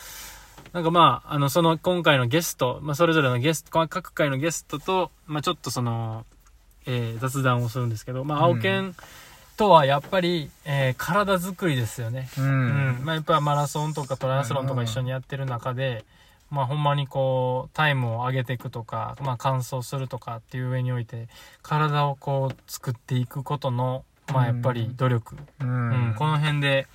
Speaker 1: なんかまあ、あの、その今回のゲスト、まあそれぞれのゲスト、各回のゲストと、まあちょっとその、えー雑談をするんですけど、まあ青犬とはやっぱり、えー体作りですよね。
Speaker 2: う
Speaker 1: うんん、まあやっぱマラソンとかトライアスロンとか一緒にやってる中で、まあほんまにこうタイムを上げていくとか、まあ完走するとかっていう上において体をこう作っていくことのまあやっぱり努力、
Speaker 2: う
Speaker 1: うん。
Speaker 2: ん
Speaker 1: この辺で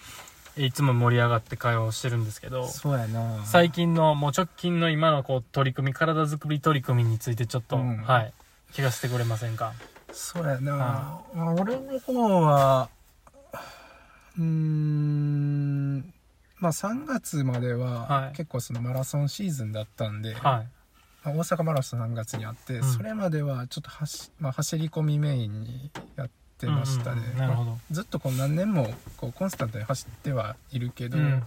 Speaker 1: いつも盛り上がって会話をしてるんですけど
Speaker 2: そうやな。
Speaker 1: 最近のもう直近の今のこう取り組み体作り取り組みについてちょっと、
Speaker 2: うん。
Speaker 1: はい。聞かせてくれませんか？
Speaker 2: そうやな、俺の方はうーんまあ3月まで
Speaker 1: は
Speaker 2: はい。結構そのマラソンシーズンだったんで、
Speaker 1: はい。
Speaker 2: まあ大阪マラソン3月にあって、
Speaker 1: うん。
Speaker 2: それまではちょっと走,、まあ、走り込みメインにやってましたね、
Speaker 1: うんうんうん。なるほど。
Speaker 2: まあずっとこう何年もこうコンスタントに走ってはいるけど、
Speaker 1: うん。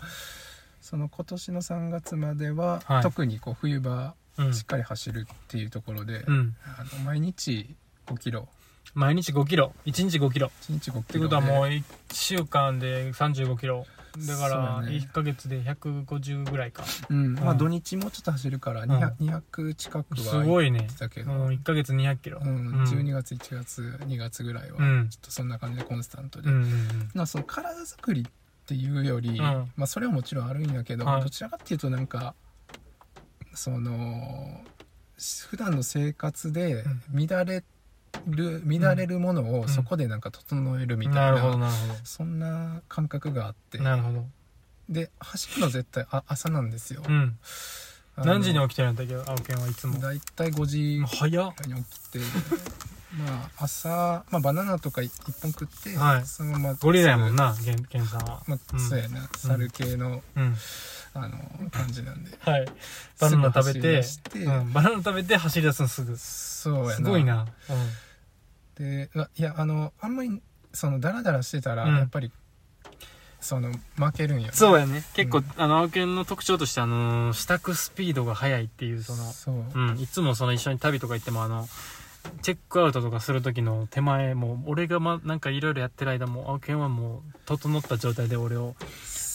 Speaker 2: その今年の3月までは、
Speaker 1: はい。
Speaker 2: 特にこう冬場
Speaker 1: うん。
Speaker 2: しっかり走るっていうところで、
Speaker 1: うん。
Speaker 2: あの毎日5キロ。
Speaker 1: 毎日5キロ。1日5キロ。
Speaker 2: 1日5
Speaker 1: って
Speaker 2: キロ、ね、
Speaker 1: ことはもう1週間で35キロだから
Speaker 2: そうだね。
Speaker 1: 1ヶ月で150ぐらいか。
Speaker 2: うん。まあ
Speaker 1: うん
Speaker 2: 土日もちょっと走るから
Speaker 1: うん。
Speaker 2: 200,、200近くは
Speaker 1: すごいね。
Speaker 2: 行ってたけど、
Speaker 1: うん1ヶ月200キロ。
Speaker 2: うん。
Speaker 1: うん。
Speaker 2: 12月1月2月ぐらいは
Speaker 1: うん。
Speaker 2: ちょっとそんな感じでコンスタントで、まあその体作りっていうより、
Speaker 1: ん。
Speaker 2: まあそれはもちろんあるんやけど、
Speaker 1: はい。
Speaker 2: どちらかっていうとなんかその普段の生活で乱れる、乱れるものをそこでなんか整えるみたいな,、
Speaker 1: なるほどなる
Speaker 2: そんな感覚があって。
Speaker 1: ほどなるほど。
Speaker 2: で走るの絶対あ朝なんですよ、
Speaker 1: うん。何時に起きてるんだっけ？青犬はいつも。
Speaker 2: だいたい5時
Speaker 1: 早っ。
Speaker 2: に起きて まあ朝、まあ、バナナとか1本食って、
Speaker 1: はい。
Speaker 2: そのまま
Speaker 1: ゴリラやもんなゲンゲンさんは。
Speaker 2: まあ、
Speaker 1: うん
Speaker 2: そうやな。猿系の、
Speaker 1: うん。
Speaker 2: あの感じなんで。
Speaker 1: はい。バナナ食べてうん。バナナ食べて走り出すのすぐ。
Speaker 2: そうやな。
Speaker 1: すごいな
Speaker 2: であいやあのあんまりそのダラダラしてたら、
Speaker 1: うん。
Speaker 2: やっぱりその負けるんよ、ね、
Speaker 1: そうやね。結構、
Speaker 2: うん
Speaker 1: あの青犬の特徴としてあのー支度スピードが速いっていうその
Speaker 2: そう、
Speaker 1: うん。いつもその一緒に旅とか行ってもあのチェックアウトとかする時の手前もう俺がまなんかいろいろやってる間も青犬はもう整った状態で俺を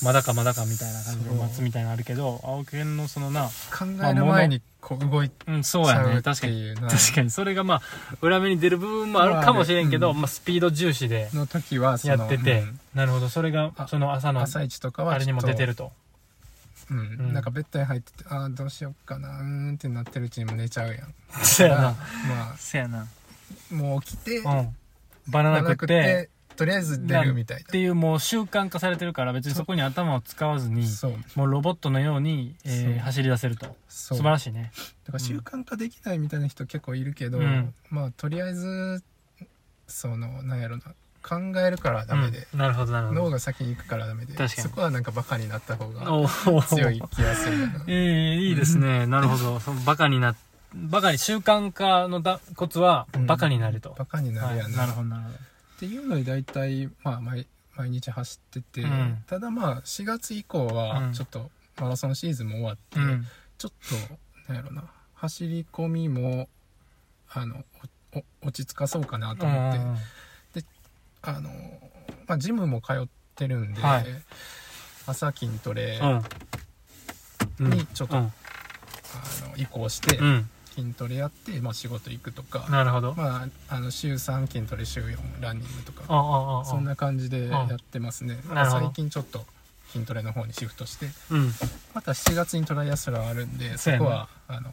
Speaker 1: まだかまだかみたいな感じで待つみたいなのあるけど青犬のそのな
Speaker 2: 考える前にこう動い
Speaker 1: うんそうやね。確かに。確かに。それがまあ裏目に出る部分もあるかもしれんけど、
Speaker 2: まあねうん。
Speaker 1: まあ、スピード重視で
Speaker 2: の時は
Speaker 1: やってて、
Speaker 2: うん。
Speaker 1: なるほど。それが
Speaker 2: あ
Speaker 1: その朝の
Speaker 2: 朝一とかは
Speaker 1: あれにも出てると。
Speaker 2: うん。
Speaker 1: うん。
Speaker 2: なんかベッドに入っててああどうしようかなうーんってなってるうちにもう寝ちゃうやん。
Speaker 1: そうやな。
Speaker 2: ま
Speaker 1: そうやな。
Speaker 2: あもう起きて
Speaker 1: うん。バナナ食って
Speaker 2: とりあえず出るみたい
Speaker 1: っていうもう習慣化されてるから別にそこに頭を使わずにもうロボットのように、えー走り出せると。素晴らしいね。
Speaker 2: だから習慣化できないみたいな人結構いるけど、
Speaker 1: うん。
Speaker 2: まあとりあえずそのなんやろな考えるからダメで、
Speaker 1: うん。なるほどなるほど。
Speaker 2: 脳が先に行くからダメでそこはなんかバカになった方が強い気がするな。
Speaker 1: ええいいですね。なるほど。そのバカになバカに習慣化のだコツは
Speaker 2: うん。
Speaker 1: バカになると、
Speaker 2: バカにな
Speaker 1: はい
Speaker 2: るやんな、
Speaker 1: なるほどなるほど
Speaker 2: っていうのに大体、まあ、毎毎日走ってて、
Speaker 1: うん。
Speaker 2: ただまあ4月以降は
Speaker 1: うん。
Speaker 2: ちょっとマラソンシーズンも終わって、
Speaker 1: うん。
Speaker 2: ちょっとなんやろな走り込みもあの落ち着かそうかなと思って、
Speaker 1: うん
Speaker 2: あの、まあ、ジムも通ってるんで、
Speaker 1: はい。
Speaker 2: 朝筋トレ、にちょっと
Speaker 1: うん。
Speaker 2: あの移行して
Speaker 1: うん
Speaker 2: 筋トレやって、まあ、仕事行くとか、
Speaker 1: なるほど。
Speaker 2: まあ、あの週3筋トレ週4ランニングとか。
Speaker 1: ああああ
Speaker 2: そんな感じでやってますね、最近ちょっと筋トレの方にシフトして。
Speaker 1: うん。
Speaker 2: また7月にトライアスロンあるんで
Speaker 1: そ
Speaker 2: こはあの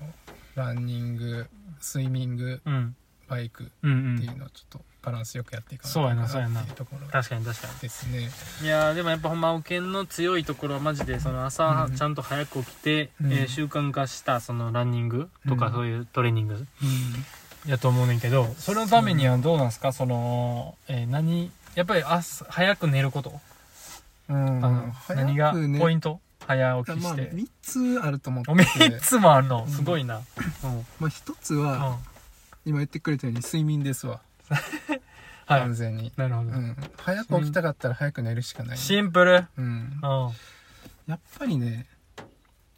Speaker 2: ランニングスイミング
Speaker 1: うん。
Speaker 2: バイクっていうのをちょっとバランスよくやっていか
Speaker 1: そうやなそうやな。
Speaker 2: ところ
Speaker 1: 確かに確かに。
Speaker 2: ですね。
Speaker 1: いやーでもやっぱほんま青犬の強いところはマジでその朝
Speaker 2: うん
Speaker 1: ちゃんと早く起きて、
Speaker 2: うん。
Speaker 1: えー習慣化したそのランニングとか
Speaker 2: うん。
Speaker 1: そういうトレーニング
Speaker 2: うん。
Speaker 1: やと思うねんけどそれのためにはどうなんですか？その、えー何やっぱり朝早く寝ること、
Speaker 2: うん。
Speaker 1: あの何がポイント？早起き
Speaker 2: まあ
Speaker 1: して、
Speaker 2: 3つあると思って
Speaker 1: お
Speaker 2: て
Speaker 1: 3つもあるの？
Speaker 2: うん
Speaker 1: すごいな、うん。
Speaker 2: まあ、1つ
Speaker 1: うん。
Speaker 2: は今言ってくれたように睡眠ですわ
Speaker 1: は い
Speaker 2: 完全に、
Speaker 1: なるほど、
Speaker 2: うん、早く起きたかったら早く寝るしかない、
Speaker 1: シンプル。
Speaker 2: うん、
Speaker 1: うん
Speaker 2: やっぱりね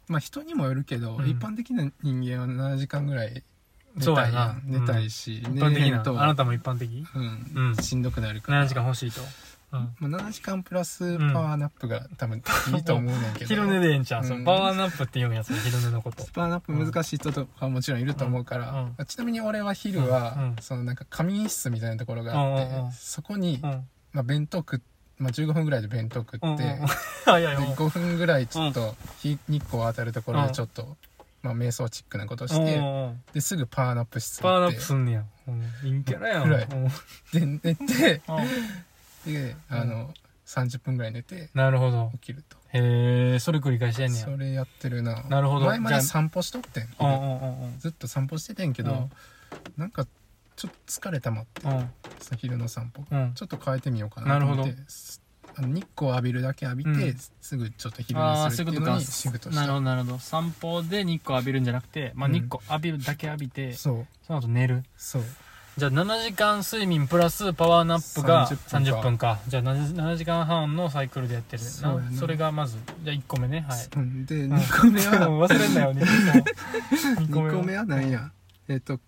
Speaker 2: まあ人にもよるけど、
Speaker 1: うん。
Speaker 2: 一般的な人間は7時間ぐらい寝たいや
Speaker 1: ん。
Speaker 2: 寝たいし、
Speaker 1: 一般的な。
Speaker 2: と。
Speaker 1: あなたも一般的？
Speaker 2: うん。
Speaker 1: うん。
Speaker 2: しんどくなるから。
Speaker 1: 7時間欲しいと、うん、
Speaker 2: まあ、7時間プラスパワーナップが多分いいと思うねんけど。
Speaker 1: 昼寝でええんちゃう、そ
Speaker 2: うん。
Speaker 1: のパワーナップって言うんやつ昼寝のこと。
Speaker 2: パワーナップ難しい人とかはもちろんいると思うから、
Speaker 1: うん。うん。
Speaker 2: ちなみに俺は昼は、そのなんか仮眠室みたいなところがあって、そこに、
Speaker 1: うん。
Speaker 2: まあ、弁当食っまあ、15分ぐらいで弁当食って、
Speaker 1: うんうんうん。
Speaker 2: で
Speaker 1: はいはい。はい
Speaker 2: 5分ぐらいちょっと日日光当たるところでちょっと、まあ、瞑想チックなことして、ですぐパワーナップ室
Speaker 1: パワーナップすんねや、うん、陰キャラやん。
Speaker 2: で寝て
Speaker 1: うん
Speaker 2: であの、30分ぐらい寝て
Speaker 1: なるほど。
Speaker 2: 起きると。
Speaker 1: へえそれ繰り返してんねや。
Speaker 2: それやってるな。
Speaker 1: なるほど。
Speaker 2: 前まで散歩しとってん
Speaker 1: う。んうんうんうん。
Speaker 2: ずっと散歩しててんけど、なんかちょっと疲れたまって
Speaker 1: うん。
Speaker 2: 昼の散歩。
Speaker 1: うん。
Speaker 2: ちょっと変えてみようかなと思ってあの日光浴びるだけ浴びて、
Speaker 1: うん。
Speaker 2: すぐちょっと昼
Speaker 1: ああ
Speaker 2: 寝するっていうのにシフトした
Speaker 1: なるほどなるほど。散歩で日光浴びるんじゃなくて、まあ、
Speaker 2: うん。
Speaker 1: 日光浴びるだけ浴びて、
Speaker 2: そう。
Speaker 1: その後寝る。
Speaker 2: そう
Speaker 1: じゃあ7時間睡眠プラスパワーナップが
Speaker 2: 30
Speaker 1: 30
Speaker 2: 分
Speaker 1: 分
Speaker 2: か。
Speaker 1: かじゃあ 7, 7時間半のサイクルでやってる。
Speaker 2: そうやな
Speaker 1: なそれがまずじゃあ1個目ね。はい。
Speaker 2: うんで
Speaker 1: ん
Speaker 2: 2個目は
Speaker 1: 忘れんなよ2個目。
Speaker 2: 2個目は。何や？えっ、と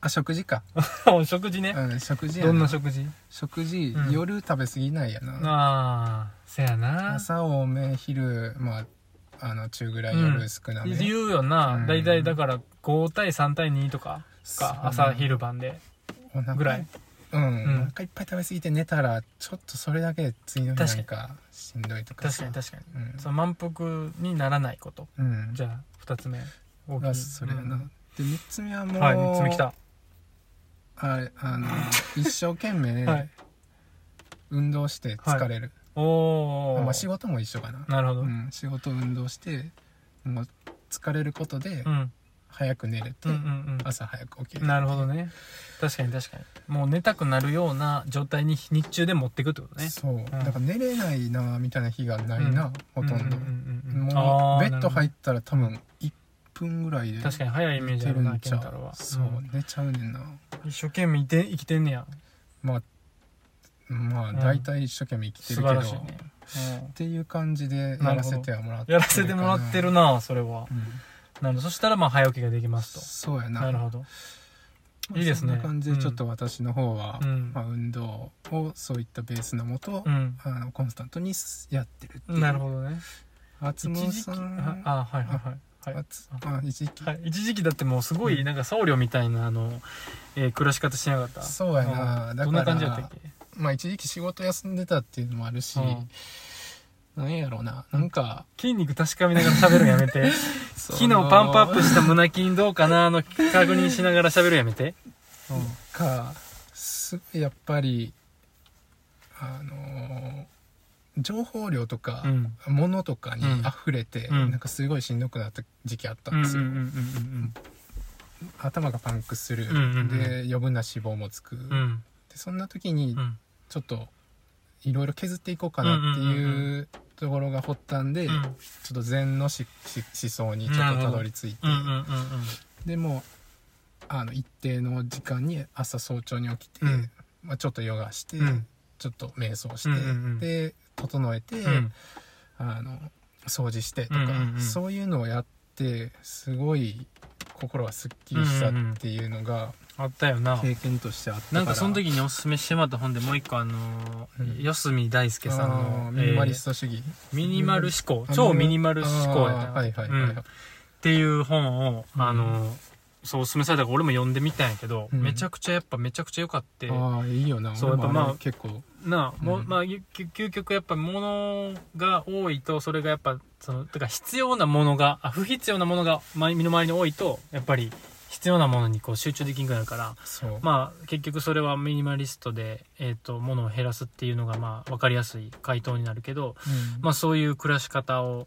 Speaker 2: あ食事か、
Speaker 1: お食事ね。
Speaker 2: うん、食事や
Speaker 1: どんな食事？
Speaker 2: 食事、
Speaker 1: うん。
Speaker 2: 夜食べ過ぎないやな。
Speaker 1: ああせやな。
Speaker 2: 朝多め昼まああの中ぐらい夜少なめ、
Speaker 1: 言うよな、
Speaker 2: うん。
Speaker 1: 大体だから5対3対2とか
Speaker 2: そう
Speaker 1: か朝昼晩でぐらい。
Speaker 2: うん、
Speaker 1: うん。
Speaker 2: お腹いっぱい食べ過ぎて寝たらちょっとそれだけで次の日なんかしんどいとか
Speaker 1: 確
Speaker 2: さ
Speaker 1: かに確かに、
Speaker 2: うん。
Speaker 1: その満腹にならないこと。
Speaker 2: うん。
Speaker 1: じゃあ2つ目。大きい。
Speaker 2: がそれやな、
Speaker 1: うん。
Speaker 2: で3つ目はもう、
Speaker 1: はい3つ目きた。
Speaker 2: あれあの 一生懸命
Speaker 1: はい。
Speaker 2: 運動して疲れる、
Speaker 1: おお、
Speaker 2: まあ、仕事も一緒かな、
Speaker 1: なるほど。うん
Speaker 2: うん、仕事運動してもう疲れることで
Speaker 1: うん
Speaker 2: 早く寝れて、
Speaker 1: うんうん
Speaker 2: 朝早く起きる
Speaker 1: なるほどね。確かに確かに。もう寝たくなるような状態に日中で持っていくってことね。
Speaker 2: そう、だから寝れないなみたいな日がないな、ほとんど、
Speaker 1: うんうんうんうん
Speaker 2: もうベッド入
Speaker 1: っ
Speaker 2: ったら多分1分ぐらいで
Speaker 1: 確かに早いイメージあるな健太郎は。
Speaker 2: う。そう、
Speaker 1: ん。
Speaker 2: 寝ちゃうねんな。
Speaker 1: 一生懸命いて生きてんねや。
Speaker 2: まあまあ
Speaker 1: うん。
Speaker 2: 大体一生懸命生きて
Speaker 1: 素
Speaker 2: るけど、
Speaker 1: 晴らしいね、
Speaker 2: っていう感じでやらせてはもらって
Speaker 1: うんやらせてもらってるなそれは。
Speaker 2: うん
Speaker 1: なるほどそしたらまあ早起きができます
Speaker 2: そうやな。
Speaker 1: となるほど。
Speaker 2: まあ
Speaker 1: いいですね。
Speaker 2: そんな感じでちょっと私の方は、
Speaker 1: うん。
Speaker 2: まあ、運動をそういったベースのもと、
Speaker 1: うん。
Speaker 2: あのコンスタントにやってるっていう。
Speaker 1: なるほどね。
Speaker 2: 厚
Speaker 1: 一時期
Speaker 2: むさん。
Speaker 1: ああはいはいはい。はい。
Speaker 2: 厚あ一時期、
Speaker 1: はい、一時期だってもうすごいなんか僧侶みたいなあの、えー暮らし方しなかった。
Speaker 2: そうやな。だから
Speaker 1: うん。どんな感じだったっけ？
Speaker 2: まあ一時期仕事休んでたっていうのもあるし、
Speaker 1: うん
Speaker 2: なんやろうな。なんか
Speaker 1: 筋肉確かめながら喋るのやめて。昨日パンプアップした胸筋どうかなの確認しながら喋るのやめて、
Speaker 2: かすごいやっぱりあのー情報量とか、
Speaker 1: うん。
Speaker 2: 物とかに
Speaker 1: うん。
Speaker 2: 溢れて、
Speaker 1: うん。
Speaker 2: なんかすごいしんどくなった時期あった
Speaker 1: うんん
Speaker 2: ですよ、
Speaker 1: うんうんうん
Speaker 2: 頭がパンクする、
Speaker 1: うんうんうん。
Speaker 2: で余分な脂肪もつく、
Speaker 1: うん。うん
Speaker 2: でそんな時に
Speaker 1: うん。
Speaker 2: ちょっといろいろ削っていこうかなって
Speaker 1: うんうん
Speaker 2: いうところが発端で、
Speaker 1: うん。
Speaker 2: ちょっと禅の思想にちょっとたどり着いて、でもあの一定の時間に朝早朝に起きて、
Speaker 1: うん。
Speaker 2: まあ、ちょっとヨガして、
Speaker 1: うん。
Speaker 2: ちょっと瞑想して、
Speaker 1: うんうんうん。
Speaker 2: で整えて、
Speaker 1: うん。
Speaker 2: あの掃除してとか、
Speaker 1: うんうんうん。
Speaker 2: そういうのをやってすごい心がすっきりしたっていうのが
Speaker 1: あったよな。
Speaker 2: 経験としてあった
Speaker 1: なんかその時におすすめしてもらった本でもう一個あの
Speaker 2: うん。
Speaker 1: 四隅大輔さん
Speaker 2: あ
Speaker 1: の
Speaker 2: ーミニマリス
Speaker 1: え
Speaker 2: ト主義、
Speaker 1: ーミニマル思考。超ミニマル思考やった
Speaker 2: あーはいはいはい、はい。
Speaker 1: うん。っていう本を
Speaker 2: うん。
Speaker 1: あのそうおすすめされたから俺も読んでみたんやけど
Speaker 2: うん。
Speaker 1: めちゃくちゃやっぱめちゃくちゃ良かって。
Speaker 2: ああいいよな。俺も
Speaker 1: そうやっぱまあ
Speaker 2: れ結構。
Speaker 1: なあ、もう
Speaker 2: うん
Speaker 1: まあ、ゆ究究極やっぱ物が多いと、それがやっぱ、その、だから必要なものが、あ不必要なものがま身の回りに多いと、やっぱり必要なものにこう集中できなくなるから、まあ結局それはミニマリストで、えっ、と、物を減らすっていうのがまあ分かりやすい回答になるけど、
Speaker 2: うん。
Speaker 1: まあそういう暮らし方を、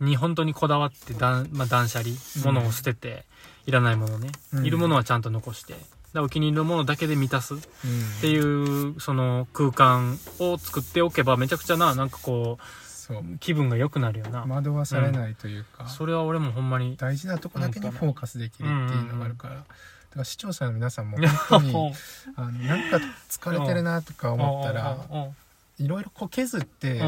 Speaker 1: に本当にこだわって断,、まあ、断捨離、物を捨てて、いらないものね、
Speaker 2: うん。
Speaker 1: いるものはちゃんと残して、でお気に入りのものだけで満たす。
Speaker 2: うん。
Speaker 1: っていうその空間を作っておけばめちゃくちゃななんかこ
Speaker 2: そう
Speaker 1: う気分が良くなるよな、
Speaker 2: 惑わされないというか、
Speaker 1: それは俺もほんまに
Speaker 2: 大事なとこだけにフォーカスできるっていうのがあるから、だから視聴者の皆さんも 本当にあのなんか疲れてるなとか思ったらいろいろこう削って、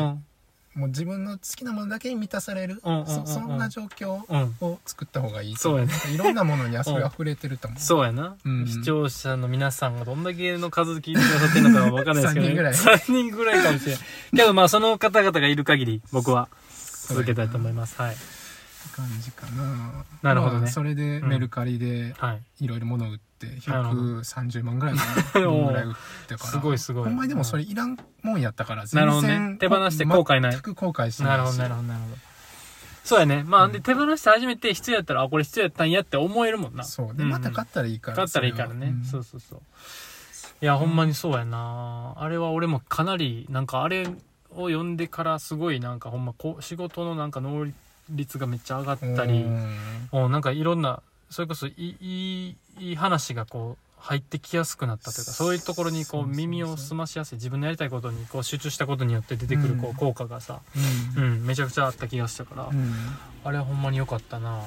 Speaker 2: もう自分の好きなものだけに満たされる、
Speaker 1: うんうんうんうん。
Speaker 2: そそんな状況
Speaker 1: うん。
Speaker 2: を作った方がいい
Speaker 1: そうやね。
Speaker 2: いろんなものにそれ溢れてると思う、
Speaker 1: そう。やな、
Speaker 2: うん。
Speaker 1: 視聴者の皆さんがどんだけの数聞いてくださってるのかは分かんないですけど、ね、
Speaker 2: 三人ぐらい。
Speaker 1: 3人ぐらいかもしれない けどまあその方々がいる限り僕は続けたいと思います。はい。
Speaker 2: 感じかな。
Speaker 1: なるほどね。
Speaker 2: まあそれでメルカリで
Speaker 1: はい。
Speaker 2: いろいろ物を売って
Speaker 1: なるほど。
Speaker 2: 130万ぐらいかな ぐらい売ったから。
Speaker 1: すごいすごい。
Speaker 2: ほんまにでもそれいらんもんやったから
Speaker 1: なるほどね。手放して後悔ない。
Speaker 2: 全く後悔しないし。
Speaker 1: なるほどなるほどなるほど。そうやね。まあ、で手放して初めて必要やったらあこれ必要やったんやって思えるもんな。
Speaker 2: そう。で
Speaker 1: んん。
Speaker 2: また買ったらいいから
Speaker 1: 買ったらいいからね、そうそうそう。いやほんまにそうやな。あれは俺もかなりなんかあれを読んでからすごいなんかほんまこう仕事のなんか能率がめっちゃ上がったりもうなんかいろんなそれこそいいいい話がこう入ってきやすくなったというかそういうところにこ
Speaker 2: そう
Speaker 1: 耳を澄ましやすい自分のやりたいことにこう集中したことによって出てくるこ
Speaker 2: う
Speaker 1: 効果がさ、
Speaker 2: う
Speaker 1: うんん、めちゃくちゃあった気がしたから、
Speaker 2: うん。
Speaker 1: あれはほんまに良かったな。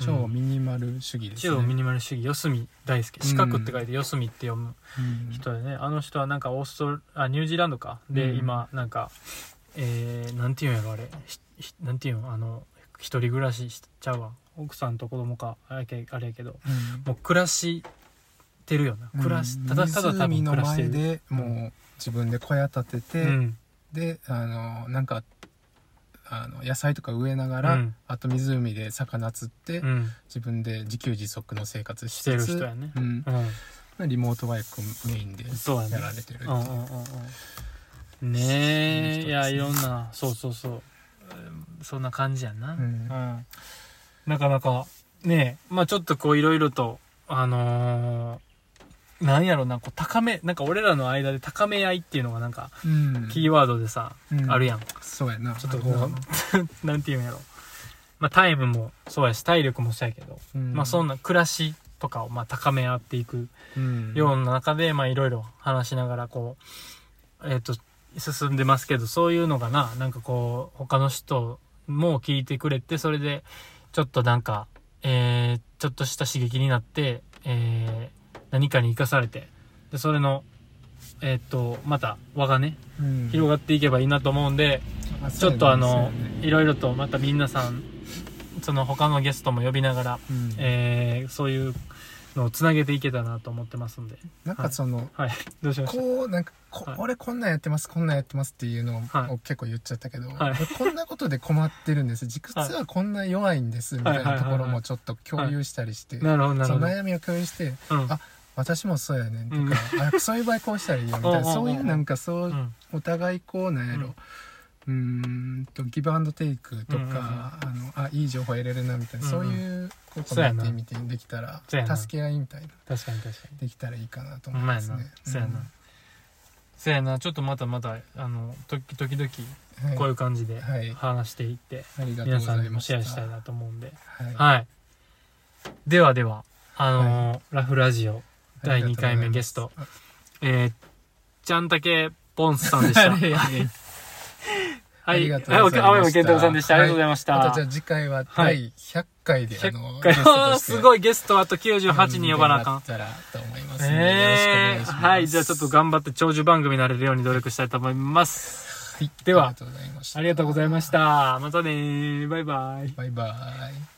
Speaker 2: 超ミニマル主義ですね。
Speaker 1: 超ミニマル主義。四隅大好き。四角って書いて四隅って読む
Speaker 2: うん。
Speaker 1: 人でね。あの人はなんかオーストあニュージーランドか。で、
Speaker 2: うん。
Speaker 1: 今なんかえー、なんていうんやろあれ。なんていうん？あの一人暮らししちゃうわ奥さんと子供かあれやけあれやけど。
Speaker 2: うん。
Speaker 1: もう暮らしてるよな。暮らし、ただただ多分暮らしてる。
Speaker 2: 前でもう自分で小屋建てて、
Speaker 1: うん。
Speaker 2: であのなんかあの野菜とか植えながら、
Speaker 1: うん。
Speaker 2: あと湖で魚釣って、
Speaker 1: うん。
Speaker 2: 自分で自給自足の生活し
Speaker 1: してる人やね。
Speaker 2: うん。
Speaker 1: うん。
Speaker 2: リモートワークメインで
Speaker 1: や
Speaker 2: られてるう。
Speaker 1: うんうんうんうん。ねえ
Speaker 2: ね。
Speaker 1: いやいろんなそうそうそう。うんそんな感じやな。
Speaker 2: うん。
Speaker 1: うんなかなかねえ。まあちょっとこういろいろとあのーなんやろなこう高めなんか俺らの間で高め合いっていうのがなんか
Speaker 2: うん。
Speaker 1: キーワードでさ、
Speaker 2: うん。
Speaker 1: あるやん。
Speaker 2: そうやな。
Speaker 1: ちょっとこうな。んていうんやろ。まあタイムもそうやし体力もそうやけど、
Speaker 2: うん。
Speaker 1: まあそんな暮らしとかをまあ高め合っていく
Speaker 2: うん。
Speaker 1: ような中で、まあいろいろ話しながらこう、えっ、と、進んでますけど、そういうのがな、なんかこう、他の人も聞いてくれて、それで、ちょっとなんか、えー、ちょっとした刺激になって、えー、何かに生かされて、で、それの、えっ、と、また輪がね、
Speaker 2: うん。
Speaker 1: 広がっていけばいいなと思うんで、
Speaker 2: あ
Speaker 1: ちょっとあの、
Speaker 2: ね。
Speaker 1: いろいろとまた皆さん、その他のゲストも呼びながら、
Speaker 2: うん。
Speaker 1: えー、そういうのをつなげていけたらなと思ってますんで。
Speaker 2: なんかその、
Speaker 1: はい。どうしました？
Speaker 2: こうなんかこ、
Speaker 1: はい。
Speaker 2: 俺こんなんやってますこんなんやってますっていうのを、
Speaker 1: はい。
Speaker 2: 結構言っちゃったけど、
Speaker 1: はい。
Speaker 2: 俺こんなことで困ってるんです。実はこんな弱いんですみたいなところもちょっと共有したりして。その悩みを共有して
Speaker 1: うん。
Speaker 2: あ私もそうやねんとか、
Speaker 1: うん。
Speaker 2: あそういう場合こうしたらいいよみたいなそういうなんかそう、
Speaker 1: うん。
Speaker 2: お互いこうなんやろ、うーんとギブアンドテイクとか、
Speaker 1: うんうんうん
Speaker 2: あのあいい情報得れるなみたいな、
Speaker 1: うんうん
Speaker 2: そういうこうコミュニティみたいにできたら助け合いみたいな
Speaker 1: 確かに確かに。
Speaker 2: できたらいいかなと思いますね。。
Speaker 1: そうやな。そうやな。ちょっとまたまた、あの、時時々、
Speaker 2: うん
Speaker 1: こういう感じで
Speaker 2: はい
Speaker 1: 話していって、
Speaker 2: ありがとう
Speaker 1: 皆
Speaker 2: ございました。
Speaker 1: さんにもシェアしたいなと思うんで。
Speaker 2: はい
Speaker 1: はい。ではでは、あのーラフラジオ第2回目ゲスト、えー、ちゃんたけポンスさんでした。はい。
Speaker 2: ありがとうございました
Speaker 1: 青山健太郎さんでした。ありがとうございました。
Speaker 2: あとじゃあ次回は第100回で、あの
Speaker 1: 100回。あー すご
Speaker 2: い
Speaker 1: いゲストあと98人呼ばなあかん。
Speaker 2: ったらと思いますので、よろしくお願
Speaker 1: えー、
Speaker 2: いします。
Speaker 1: はい。じゃあちょっと頑張って長寿番組になれるように努力したいと思います。
Speaker 2: はい
Speaker 1: では
Speaker 2: ありがとうございました。
Speaker 1: ありがとうございました。またねー。バイバイ。
Speaker 2: バイバイ。